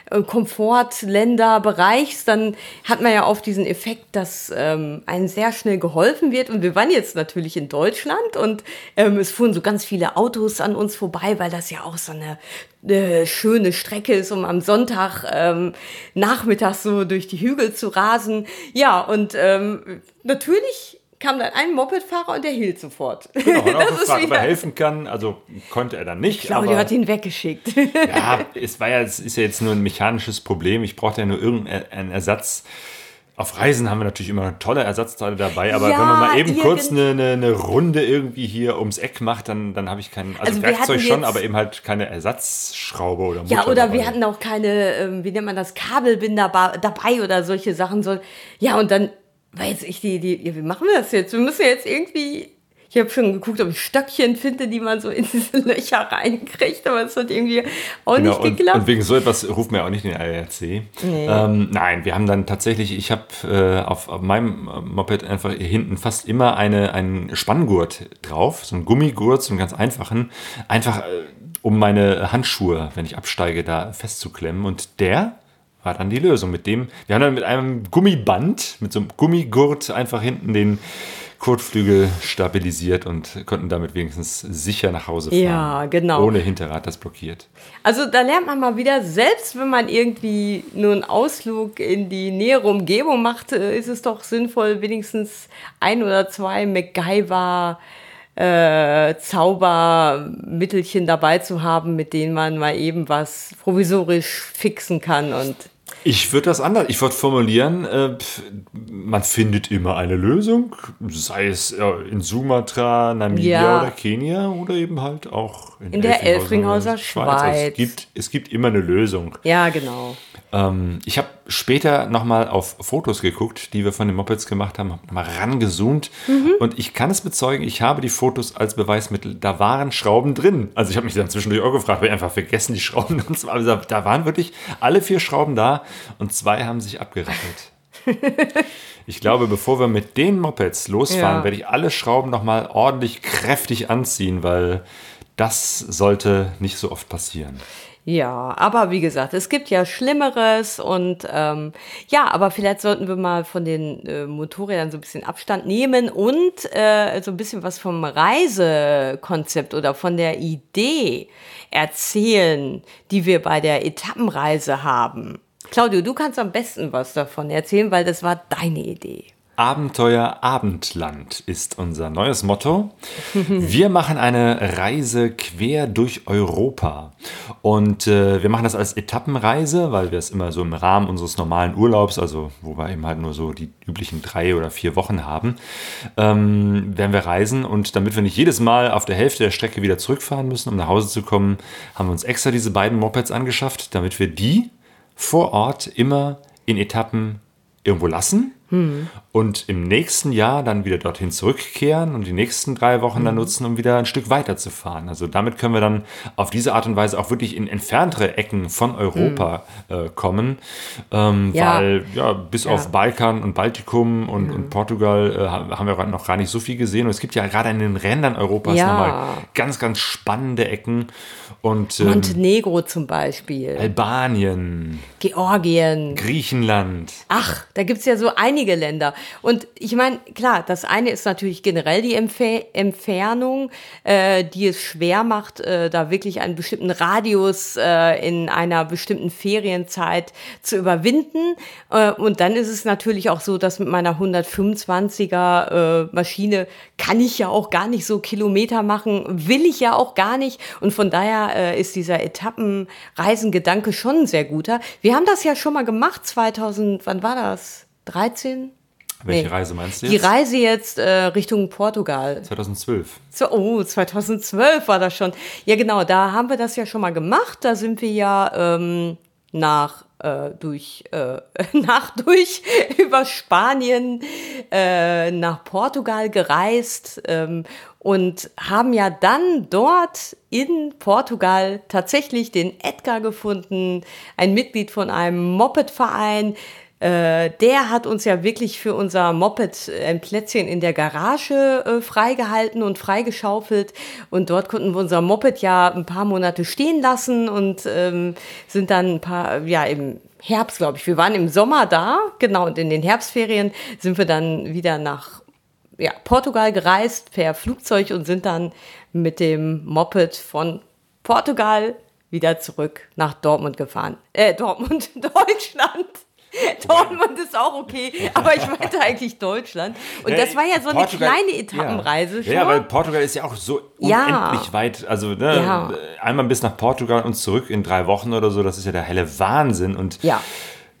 Komfortländerbereichs, dann hat man ja oft diesen Effekt, dass ähm, einem sehr schnell geholfen wird. Und wir waren jetzt natürlich in Deutschland und ähm, es fuhren so ganz viele Autos an uns vorbei, weil das ja auch so eine äh, schöne Strecke ist, um am Sonntag ähm, nachmittags so durch die Hügel zu rasen. Ja, und ähm, natürlich kam dann ein Mopedfahrer und der hielt sofort. Genau, und auch gefragt, ob er helfen kann. Also konnte er dann nicht. Claudio aber, hat ihn weggeschickt. ja, es war ja, es ist ja jetzt nur ein mechanisches Problem. Ich brauchte ja nur irgendeinen Ersatz. Auf Reisen haben wir natürlich immer tolle Ersatzteile dabei, aber Ja, wenn man mal eben kurz eine, eine, eine Runde irgendwie hier ums Eck macht, dann, dann habe ich keinen, also, Also Werkzeug schon, aber eben halt keine Ersatzschraube oder Mutter Ja, oder dabei. wir hatten auch keine, ähm, wie nennt man das, Kabelbinder dabei oder solche Sachen. So. Ja, und dann jetzt ich die, die, ja, wie machen wir das jetzt? Wir müssen jetzt irgendwie, ich habe schon geguckt, ob ich Stöckchen finde, die man so in diese Löcher reinkriegt, aber es hat irgendwie auch Genau, nicht und, geklappt. und wegen so etwas ruft man ja auch nicht den ARC. Ähm, nein, wir haben dann tatsächlich, ich habe äh, auf, auf meinem Moped einfach hinten fast immer eine, einen Spanngurt drauf, so einen Gummigurt, so einen ganz einfachen, einfach äh, um meine Handschuhe, wenn ich absteige, da festzuklemmen. Und der war dann die Lösung. Mit dem, wir haben dann mit einem Gummiband, mit so einem Gummigurt einfach hinten den Kotflügel stabilisiert und konnten damit wenigstens sicher nach Hause fahren. Ja, genau. Ohne Hinterrad, das blockiert. Also da lernt man mal wieder, selbst wenn man irgendwie nur einen Ausflug in die nähere Umgebung macht, äh, ist es doch sinnvoll, wenigstens ein oder zwei MacGyver äh, Zaubermittelchen dabei zu haben, mit denen man mal eben was provisorisch fixen kann und Ich würde das anders, ich würde formulieren, äh, man findet immer eine Lösung, sei es äh, in Sumatra, Namibia Ja. oder Kenia oder eben halt auch in, In der Elfringhauser Also Schweiz. es, gibt, es gibt immer eine Lösung. ja, genau. Ähm, ich habe später nochmal auf Fotos geguckt, die wir von den Mopeds gemacht haben, hab mal rangezoomt Mhm. und ich kann es bezeugen, ich habe die Fotos als Beweismittel, da waren Schrauben drin. Also ich habe mich dann zwischendurch auch gefragt, habe ich einfach vergessen, die Schrauben da waren wirklich alle vier Schrauben da und zwei haben sich abgerappelt. Ich glaube, bevor wir mit den Mopeds losfahren, Ja. werde ich alle Schrauben nochmal ordentlich kräftig anziehen, weil das sollte nicht so oft passieren. Ja, aber wie gesagt, es gibt ja Schlimmeres und ähm, ja, aber vielleicht sollten wir mal von den äh, Motorrädern so ein bisschen Abstand nehmen und äh, so ein bisschen was vom Reisekonzept oder von der Idee erzählen, die wir bei der Etappenreise haben. Claudio, du kannst am besten was davon erzählen, weil das war deine Idee. Abenteuer Abendland ist unser neues Motto. Wir machen eine Reise quer durch Europa. Und äh, wir machen das als Etappenreise, weil wir es immer so im Rahmen unseres normalen Urlaubs, also wo wir eben halt nur so die üblichen drei oder vier Wochen haben, ähm, werden wir reisen. Und damit wir nicht jedes Mal auf der Hälfte der Strecke wieder zurückfahren müssen, um nach Hause zu kommen, haben wir uns extra diese beiden Mopeds angeschafft, damit wir die vor Ort immer in Etappen irgendwo lassen und im nächsten Jahr dann wieder dorthin zurückkehren und die nächsten drei Wochen dann nutzen, um wieder ein Stück weiter zu fahren. Also damit können wir dann auf diese Art und Weise auch wirklich in entferntere Ecken von Europa äh, kommen, ähm, Ja. weil ja, bis auf Balkan und Baltikum und, und Portugal äh, haben wir noch gar nicht so viel gesehen. Und es gibt ja gerade in den Rändern Europas Ja. nochmal ganz, ganz spannende Ecken. Und ähm, Montenegro zum Beispiel, Albanien, Georgien. Griechenland. Ach, da gibt's ja so einige Länder. Und ich meine, klar, das eine ist natürlich generell die Empfe Entfernung, äh, die es schwer macht, äh, da wirklich einen bestimmten Radius äh, in einer bestimmten Ferienzeit zu überwinden. Äh, und dann ist es natürlich auch so, dass mit meiner 125er äh, Maschine kann ich ja auch gar nicht so Kilometer machen, will ich ja auch gar nicht. Und von daher äh, ist dieser Etappenreisengedanke schon ein sehr guter. Wir haben das ja schon mal gemacht, 2000, wann war das? 13? Welche Nee. Reise meinst du Die jetzt? Reise jetzt äh, Richtung Portugal. 2012. So, oh, 2012 war das schon. Ja, genau, da haben wir das ja schon mal gemacht. Da sind wir ja ähm, nach äh, durch äh, nach durch über Spanien äh, nach Portugal gereist ähm, und haben ja dann dort in Portugal tatsächlich den Edgar gefunden, ein Mitglied von einem Mopedverein, Äh, der hat uns ja wirklich für unser Moped ein Plätzchen in der Garage äh, freigehalten und freigeschaufelt. Und dort konnten wir unser Moped ja ein paar Monate stehen lassen und ähm, sind dann ein paar, ja, im Herbst, glaube ich. Wir waren im Sommer da, genau, und in den Herbstferien sind wir dann wieder nach ja, Portugal gereist per Flugzeug und sind dann mit dem Moped von Portugal wieder zurück nach Dortmund gefahren. Äh, Dortmund, Deutschland. Dortmund ist auch okay, aber ich meinte eigentlich Deutschland. Und das war ja so eine Portugal, kleine Etappenreise. Ja. ja, weil Portugal ist ja auch so unendlich ja. weit. Also ne, einmal bis nach Portugal und zurück in drei Wochen oder so, das ist ja der helle Wahnsinn. Und ja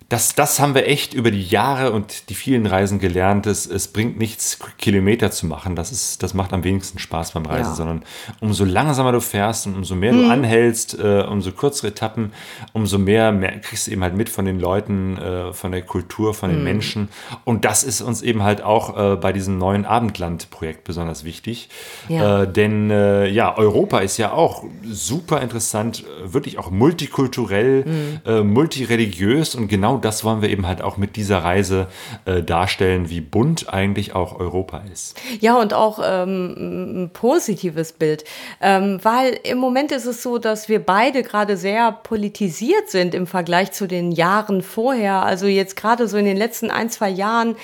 das, das haben wir echt über die Jahre und die vielen Reisen gelernt. Es, es bringt nichts, Kilometer zu machen. Das, ist, das macht am wenigsten Spaß beim Reisen, ja. sondern umso langsamer du fährst und umso mehr mhm. du anhältst, äh, umso kürzere Etappen, umso mehr, mehr, kriegst du eben halt mit von den Leuten, äh, von der Kultur, von den mhm. Menschen. Und das ist uns eben halt auch äh, bei diesem neuen Abendland-Projekt besonders wichtig. Ja. Äh, denn äh, ja, Europa ist ja auch super interessant, wirklich auch multikulturell, mhm. multireligiös und genau das wollen wir eben halt auch mit dieser Reise äh, darstellen, wie bunt eigentlich auch Europa ist. Ja, und auch ähm, ein positives Bild, ähm, weil im Moment ist es so, dass wir beide gerade sehr politisiert sind im Vergleich zu den Jahren vorher. Also jetzt gerade so in den letzten ein, zwei Jahren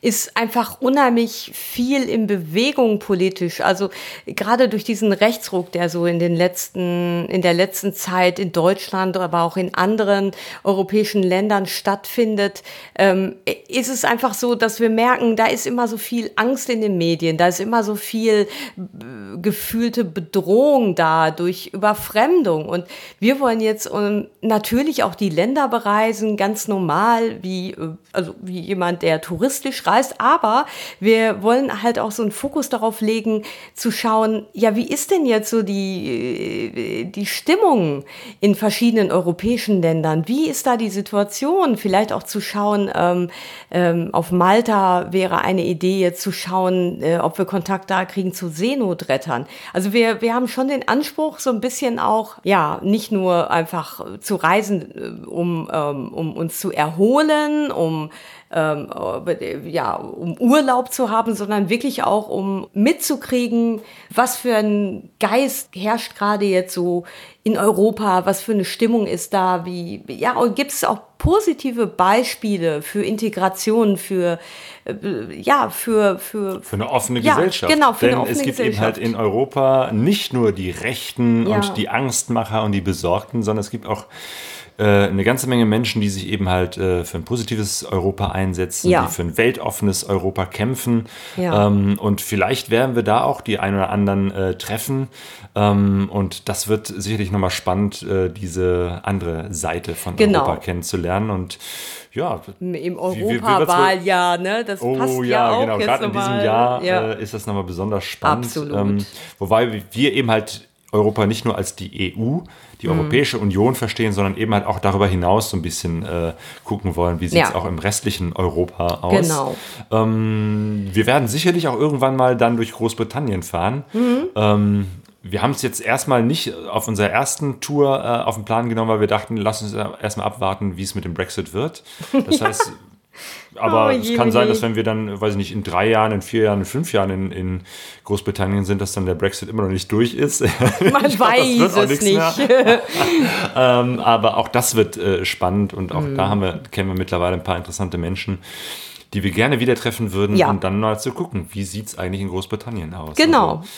ist einfach unheimlich viel in Bewegung politisch. Also gerade durch diesen Rechtsruck, der so in den letzten, in der letzten Zeit in Deutschland, aber auch in anderen europäischen Ländern stattfindet, ähm, ist es einfach so, dass wir merken, da ist immer so viel Angst in den Medien, da ist immer so viel äh, gefühlte Bedrohung da durch Überfremdung. Und wir wollen jetzt um, ähm, natürlich auch die Länder bereisen, ganz normal, wie, äh, also wie jemand, der touristisch reist, aber wir wollen halt auch so einen Fokus darauf legen, zu schauen, ja, wie ist denn jetzt so die, äh, die Stimmung in verschiedenen europäischen Ländern? Wie ist da die Situation? Schauen, vielleicht auch zu schauen, ähm, ähm, auf Malta wäre eine Idee, zu schauen, äh, ob wir Kontakt da kriegen zu Seenotrettern. Also wir, wir haben schon den Anspruch, so ein bisschen auch, ja, nicht nur einfach zu reisen, äh, um, ähm, um uns zu erholen, um ähm, äh, ja, um Urlaub zu haben, sondern wirklich auch um mitzukriegen, was für ein Geist herrscht gerade jetzt so in Europa, was für eine Stimmung ist da, wie, ja, und gibt es auch positive Beispiele für Integration, für, äh, ja, für, für, für eine offene ja, Gesellschaft. Genau, für Denn eine offene es gibt eben halt in Europa nicht nur die Rechten ja. und die Angstmacher und die Besorgten, sondern es gibt auch eine ganze Menge Menschen, die sich eben halt äh, für ein positives Europa einsetzen, ja. die für ein weltoffenes Europa kämpfen. Ja. Ähm, und vielleicht werden wir da auch die ein oder anderen äh, treffen. Ähm, und das wird sicherlich nochmal spannend, äh, diese andere Seite von genau. Europa kennenzulernen. Und ja, im Europawahljahr, ne? Das oh, passt ja, ja auch genau. Gerade in diesem Jahr ja. äh, ist das nochmal besonders spannend. Absolut. Ähm, wobei wir eben halt Europa nicht nur als die EU, die mhm. Europäische Union verstehen, sondern eben halt auch darüber hinaus so ein bisschen äh, gucken wollen, wie sieht es ja. auch im restlichen Europa aus. Genau. Ähm, wir werden sicherlich auch irgendwann mal dann durch Großbritannien fahren. Mhm. Ähm, wir haben es jetzt erstmal nicht auf unserer ersten Tour äh, auf den Plan genommen, weil wir dachten, lass uns erstmal abwarten, wie es mit dem Brexit wird. Das ja. heißt, aber oh, es kann sein, dass wenn wir dann, weiß ich nicht, in drei Jahren, in vier Jahren, in fünf Jahren in, in Großbritannien sind, dass dann der Brexit immer noch nicht durch ist. Man glaub, weiß es nicht. ähm, aber auch das wird äh, spannend und auch mm. da haben wir, kennen wir mittlerweile ein paar interessante Menschen die wir gerne wieder treffen würden ja. und dann mal zu gucken, wie sieht es eigentlich in Großbritannien aus. Genau. Also,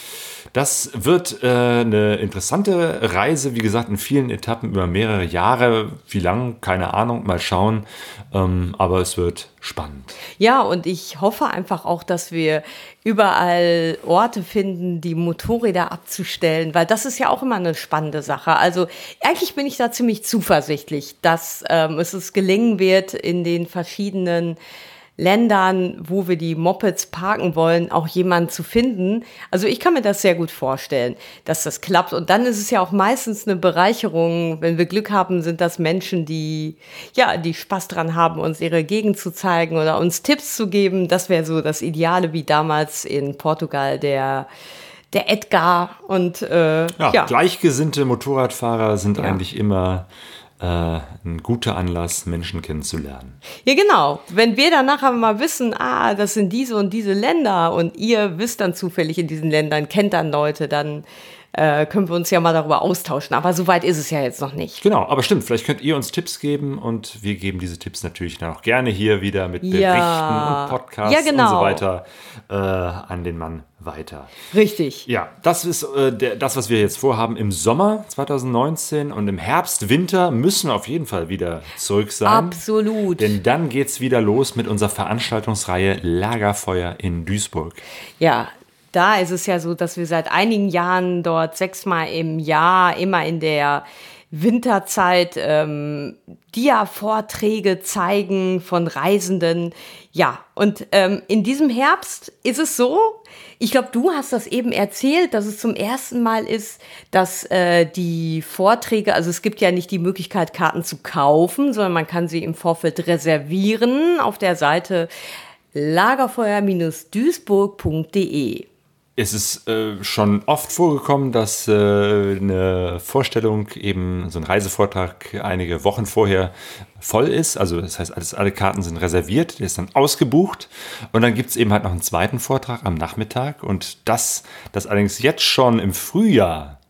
das wird äh, eine interessante Reise, wie gesagt, in vielen Etappen über mehrere Jahre. Wie lang, keine Ahnung, mal schauen. Ähm, aber es wird spannend. Ja, und ich hoffe einfach auch, dass wir überall Orte finden, die Motorräder abzustellen, weil das ist ja auch immer eine spannende Sache. Also eigentlich bin ich da ziemlich zuversichtlich, dass ähm, es uns gelingen wird, in den verschiedenen Ländern, wo wir die Mopeds parken wollen, auch jemanden zu finden. Also ich kann mir das sehr gut vorstellen, dass das klappt. Und dann ist es ja auch meistens eine Bereicherung. Wenn wir Glück haben, sind das Menschen, die, ja, die Spaß dran haben, uns ihre Gegend zu zeigen oder uns Tipps zu geben. Das wäre so das Ideale, wie damals in Portugal der, der Edgar und, äh, ja, ja. gleichgesinnte Motorradfahrer sind ja. eigentlich immer äh, ein guter Anlass, Menschen kennenzulernen. Ja, genau. Wenn wir dann nachher mal wissen, ah, das sind diese und diese Länder und ihr wisst dann zufällig in diesen Ländern, kennt dann Leute, dann äh, können wir uns ja mal darüber austauschen. Aber so weit ist es ja jetzt noch nicht. Genau, aber stimmt, vielleicht könnt ihr uns Tipps geben und wir geben diese Tipps natürlich dann auch gerne hier wieder mit Berichten Ja. und Podcasts Ja, genau. und so weiter äh, an den Mann weiter. Richtig. Ja, das ist äh, der, das, was wir jetzt vorhaben im Sommer 2019 und im Herbst, Winter müssen wir auf jeden Fall wieder zurück sein. Absolut. Denn dann geht's wieder los mit unserer Veranstaltungsreihe Lagerfeuer in Duisburg. Ja, da ist es ja so, dass wir seit einigen Jahren dort sechsmal im Jahr immer in der Winterzeit ähm, Dia-Vorträge zeigen von Reisenden. Ja, und ähm, in diesem Herbst ist es so, ich glaube, du hast das eben erzählt, dass es zum ersten Mal ist, dass äh, die Vorträge, also es gibt ja nicht die Möglichkeit, Karten zu kaufen, sondern man kann sie im Vorfeld reservieren auf der Seite lagerfeuer-duisburg.de. Es ist äh, schon oft vorgekommen, dass äh, eine Vorstellung, eben so ein Reisevortrag einige Wochen vorher voll ist. Also das heißt, alles, alle Karten sind reserviert, der ist dann ausgebucht. Und dann gibt es eben halt noch einen zweiten Vortrag am Nachmittag. Und das, das allerdings jetzt schon im Frühjahr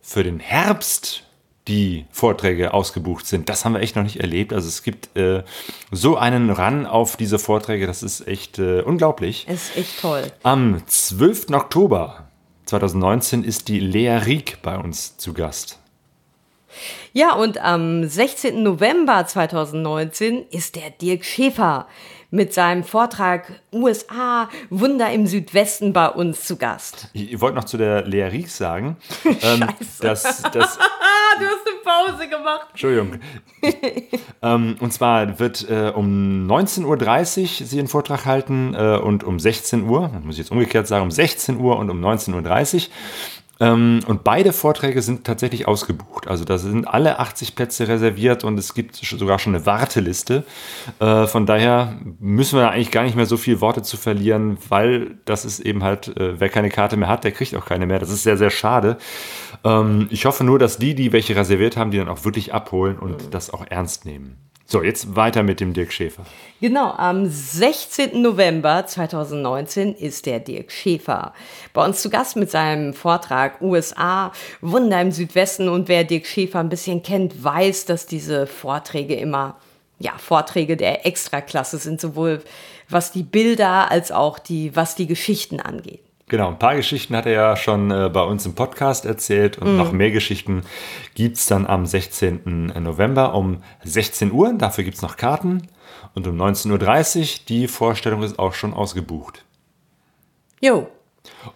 für den Herbst die Vorträge ausgebucht sind. Das haben wir echt noch nicht erlebt. Also es gibt äh, so einen Run auf diese Vorträge, das ist echt äh, unglaublich. Ist echt toll. Am 12. Oktober 2019 ist die Lea Rieck bei uns zu Gast. Ja, und am 16. November 2019 ist der Dirk Schäfer mit seinem Vortrag USA Wunder im Südwesten bei uns zu Gast. Ich, ich wollte noch zu der Lea Rieck sagen, ähm, dass, dass du hast eine Pause gemacht. Entschuldigung. ähm, und zwar wird äh, um 19.30 Uhr sie einen Vortrag halten äh, und um 16 Uhr, das muss ich jetzt umgekehrt sagen, um 16 Uhr und um 19.30 Uhr. Ähm, und beide Vorträge sind tatsächlich ausgebucht. Also da sind alle 80 Plätze reserviert und es gibt sogar schon eine Warteliste. Äh, von daher müssen wir da eigentlich gar nicht mehr so viel Worte zu verlieren, weil das ist eben halt, äh, wer keine Karte mehr hat, der kriegt auch keine mehr. Das ist sehr, sehr schade. Ähm, ich hoffe nur, dass die, die welche reserviert haben, die dann auch wirklich abholen und das auch ernst nehmen. So, jetzt weiter mit dem Dirk Schäfer. Genau, am 16. November 2019 ist der Dirk Schäfer bei uns zu Gast mit seinem Vortrag USA Wunder im Südwesten. Und wer Dirk Schäfer ein bisschen kennt, weiß, dass diese Vorträge immer ja, Vorträge der Extraklasse sind, sowohl was die Bilder als auch die, was die Geschichten angeht. Genau, ein paar Geschichten hat er ja schon äh, bei uns im Podcast erzählt und noch mehr Geschichten gibt's dann am 16. November um 16 Uhr. Dafür gibt's noch Karten und um 19.30 Uhr. Die Vorstellung ist auch schon ausgebucht. Jo,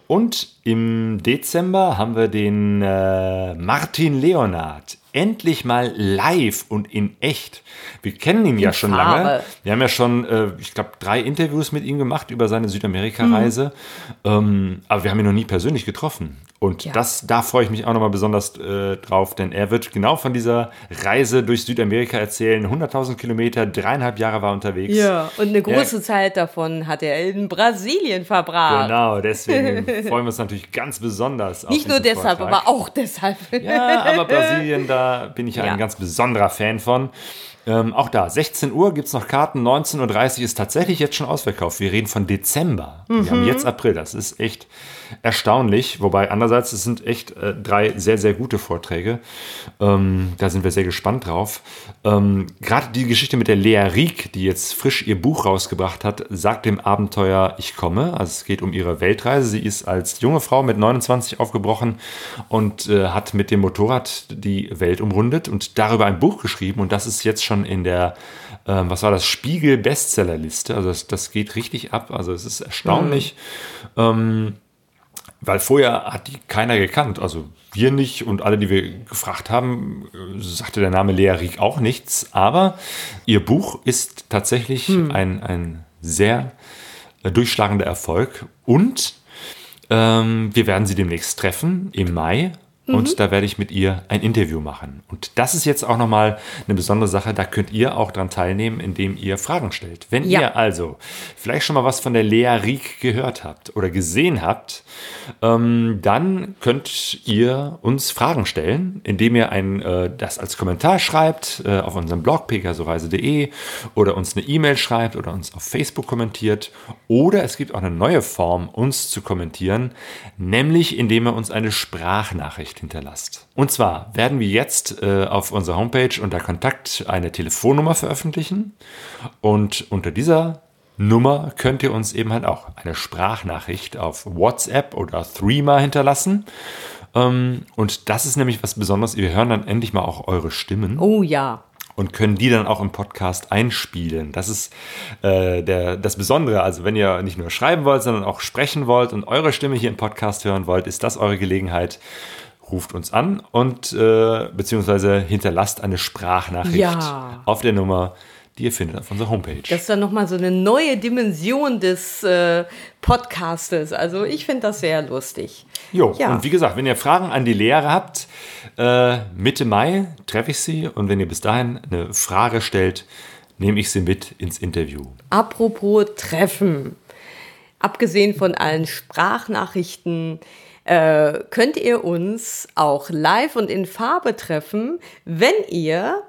Und im Dezember haben wir den äh, Martin Leonard. Endlich mal live und in echt. Wir kennen ihn ja schon Farbe. lange. Wir haben ja schon, äh, ich glaube, drei Interviews mit ihm gemacht über seine Südamerika-Reise. Ähm, aber wir haben ihn noch nie persönlich getroffen. Und Ja. das, da freue ich mich auch nochmal besonders äh, drauf, denn er wird genau von dieser Reise durch Südamerika erzählen. 100.000 Kilometer, dreieinhalb Jahre war er unterwegs. Ja, und eine große Zeit davon hat er in Brasilien verbracht. Genau, deswegen freuen wir uns natürlich ganz besonders auf Nicht nur deshalb, Vortrag. aber auch deshalb. Ja, aber Brasilien, da bin ich ja ein ganz besonderer Fan von. Ähm, auch da, 16 Uhr gibt es noch Karten, 19.30 Uhr ist tatsächlich jetzt schon ausverkauft. Wir reden von Dezember. Wir Mhm. haben jetzt April, das ist echt erstaunlich. Wobei andererseits, es sind echt äh, drei sehr, sehr gute Vorträge. Ähm, da sind wir sehr gespannt drauf. Ähm, Gerade die Geschichte mit der Lea Rieck, die jetzt frisch ihr Buch rausgebracht hat, sagt dem Abenteuer, ich komme. Also es geht um ihre Weltreise. Sie ist als junge Frau mit 29 aufgebrochen und äh, hat mit dem Motorrad die Welt umrundet und darüber ein Buch geschrieben. Und das ist jetzt schon in der, ähm, was war das, Spiegel Bestsellerliste. Also das, das geht richtig ab. Also es ist erstaunlich. Ähm, weil vorher hat die keiner gekannt. Also wir nicht und alle, die wir gefragt haben, äh, sagte der Name Lea Rieck auch nichts. Aber ihr Buch ist tatsächlich ein, ein sehr äh, durchschlagender Erfolg. Und ähm, wir werden sie demnächst treffen im Mai Und Mhm. da werde ich mit ihr ein Interview machen. Und das ist jetzt auch nochmal eine besondere Sache. Da könnt ihr auch dran teilnehmen, indem ihr Fragen stellt. Wenn Ja. ihr also vielleicht schon mal was von der Lea Rieck gehört habt oder gesehen habt, ähm, dann könnt ihr uns Fragen stellen, indem ihr ein, äh, das als Kommentar schreibt äh, auf unserem Blog pegasoreise.de oder uns eine E-Mail schreibt oder uns auf Facebook kommentiert. Oder es gibt auch eine neue Form, uns zu kommentieren, nämlich indem ihr uns eine Sprachnachricht hinterlasst. Und zwar werden wir jetzt äh, auf unserer Homepage unter Kontakt eine Telefonnummer veröffentlichen und unter dieser Nummer könnt ihr uns eben halt auch eine Sprachnachricht auf WhatsApp oder Threema hinterlassen. Ähm, und das ist nämlich was Besonderes. Wir hören dann endlich mal auch eure Stimmen Oh ja. und können die dann auch im Podcast einspielen. Das ist äh, der, das Besondere. Also wenn ihr nicht nur schreiben wollt, sondern auch sprechen wollt und eure Stimme hier im Podcast hören wollt, ist das eure Gelegenheit. Ruft uns an und äh, beziehungsweise hinterlasst eine Sprachnachricht Ja. auf der Nummer, die ihr findet auf unserer Homepage. Das ist dann nochmal so eine neue Dimension des äh, Podcastes. Also ich finde das sehr lustig. Jo, Ja. und wie gesagt, wenn ihr Fragen an die Lehrer habt, äh, Mitte Mai treffe ich sie und wenn ihr bis dahin eine Frage stellt, nehme ich sie mit ins Interview. Apropos Treffen. Abgesehen von allen Sprachnachrichten äh, könnt ihr uns auch live und in Farbe treffen, wenn ihr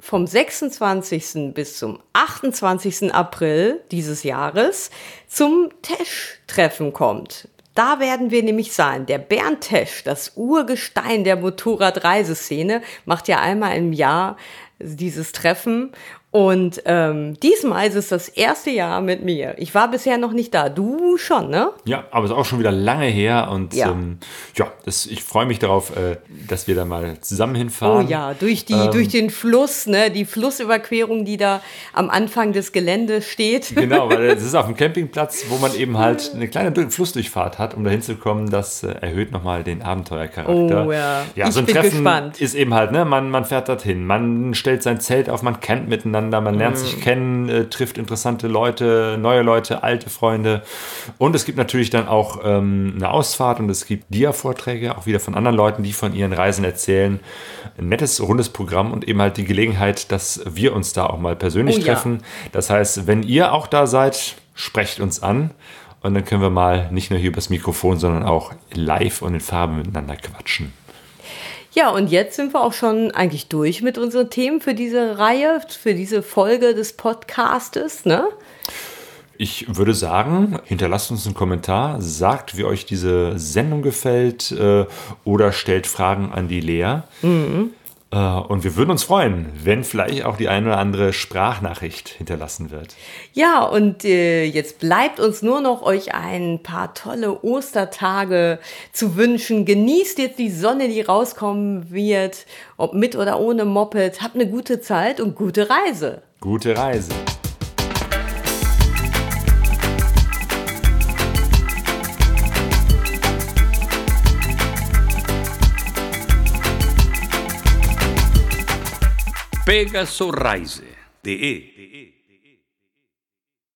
vom 26. bis zum 28. April dieses Jahres zum Tesch-Treffen kommt. Da werden wir nämlich sein. Der Bernd Tesch, das Urgestein der Motorradreiseszene, macht ja einmal im Jahr dieses Treffen. Und ähm, diesmal ist es das erste Jahr mit mir. Ich war bisher noch nicht da. Du schon, ne? Ja, aber es ist auch schon wieder lange her und Ja. ähm, ja, das, ich freue mich darauf, äh, dass wir da mal zusammen Oh hinfahren. ja, durch, die, Ähm. durch den Fluss, ne? Die Flussüberquerung, die da am Anfang des Geländes steht. Genau, weil es ist auf dem Campingplatz, wo man eben halt eine kleine Dur- Flussdurchfahrt hat, um da hinzukommen. Das äh, erhöht nochmal den Abenteuercharakter. Oh ja. ja Ich so ein bin Treffen gespannt. ist eben halt, ne, man, man fährt dorthin, man stellt sein Zelt auf, man campt miteinander, man lernt Mm. sich kennen, äh, trifft interessante Leute, neue Leute, alte Freunde. Und es gibt natürlich dann auch ähm, eine Ausfahrt und es gibt Dia-Vorträge, auch wieder von anderen Leuten, die von ihren Reisen erzählen. Ein nettes, rundes Programm und eben halt die Gelegenheit, dass wir uns da auch mal persönlich Oh ja. treffen. Das heißt, wenn ihr auch da seid, sprecht uns an und dann können wir mal nicht nur hier übers Mikrofon, sondern auch live und in Farbe miteinander quatschen. Ja, und jetzt sind wir auch schon eigentlich durch mit unseren Themen für diese Reihe, für diese Folge des Podcastes, ne? Ich würde sagen, hinterlasst uns einen Kommentar, sagt, wie euch diese Sendung gefällt äh, oder stellt Fragen an die Lea. Äh, und wir würden uns freuen, wenn vielleicht auch die eine oder andere Sprachnachricht hinterlassen wird. Ja, und äh, jetzt bleibt uns nur noch euch ein paar tolle Ostertage zu wünschen. Genießt jetzt die Sonne, die rauskommen wird, ob mit oder ohne Moped. Habt eine gute Zeit und gute Reise. Gute Reise. pegasoreise.de